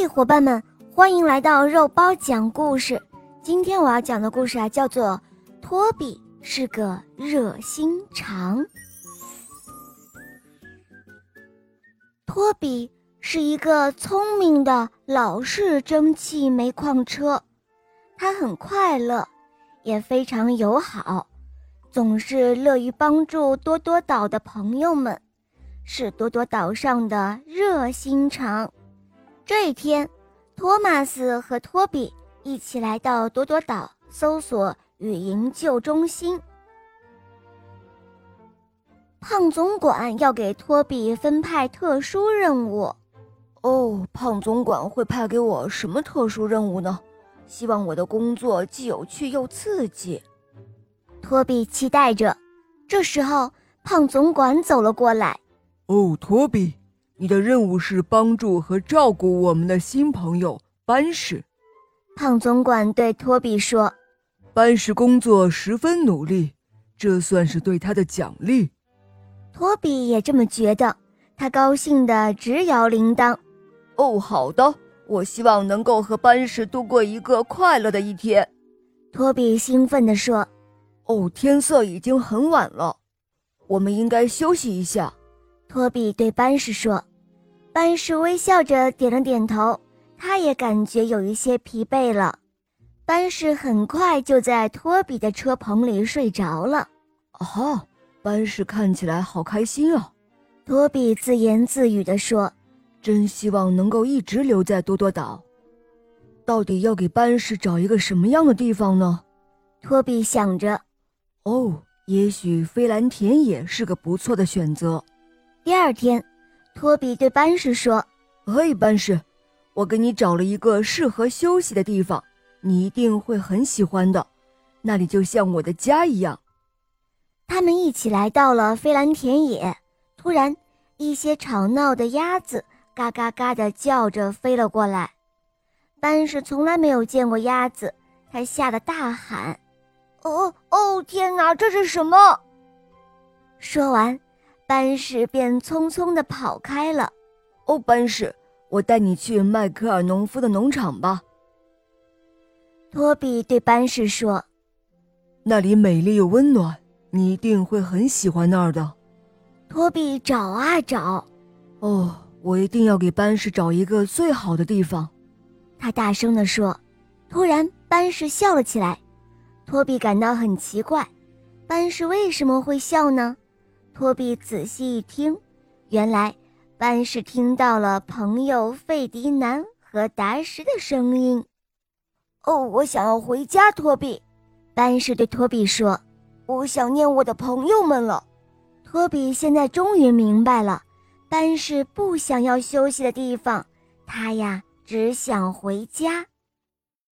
嘿，伙伴们，欢迎来到肉包讲故事。今天我要讲的故事啊，叫做《托比是个热心肠》。托比是一个聪明的老式蒸汽煤矿车，他很快乐，也非常友好，总是乐于帮助多多岛的朋友们，是多多岛上的热心肠。这一天，托马斯和托比一起来到朵朵岛搜索与营救中心。胖总管要给托比分派特殊任务。哦，胖总管会派给我什么特殊任务呢？希望我的工作既有趣又刺激。托比期待着。这时候，胖总管走了过来。哦，托比。你的任务是帮助和照顾我们的新朋友班士。胖总管对托比说：“班士工作十分努力，这算是对他的奖励。”托比也这么觉得，他高兴的直摇铃铛。“哦，好的，我希望能够和班士度过一个快乐的一天。”托比兴奋地说。“哦，天色已经很晚了，我们应该休息一下。”托比对班士说。班氏微笑着点了点头，他也感觉有一些疲惫了。班氏很快就在托比的车棚里睡着了。啊，班氏看起来好开心啊！托比自言自语地说：“真希望能够一直留在多多岛。到底要给班氏找一个什么样的地方呢？”托比想着。哦，也许飞蓝田野是个不错的选择。第二天。托比对班士说：“嘿，班士，我给你找了一个适合休息的地方，你一定会很喜欢的。那里就像我的家一样。”他们一起来到了飞蓝田野。突然，一些吵闹的鸭子嘎嘎嘎地叫着飞了过来。班士从来没有见过鸭子，他吓得大喊：“哦哦，天哪，这是什么？”说完。班士便匆匆地跑开了。哦，班士，我带你去迈克尔农夫的农场吧。托比对班士说：“那里美丽又温暖，你一定会很喜欢那儿的。”托比找啊找，哦，我一定要给班士找一个最好的地方。他大声地说。突然，班士笑了起来。托比感到很奇怪，班士为什么会笑呢？托比仔细一听，原来班士听到了朋友费迪南和达什的声音。哦，我想要回家，托比。班士对托比说：“我想念我的朋友们了。”托比现在终于明白了，班士不想要休息的地方，他呀只想回家。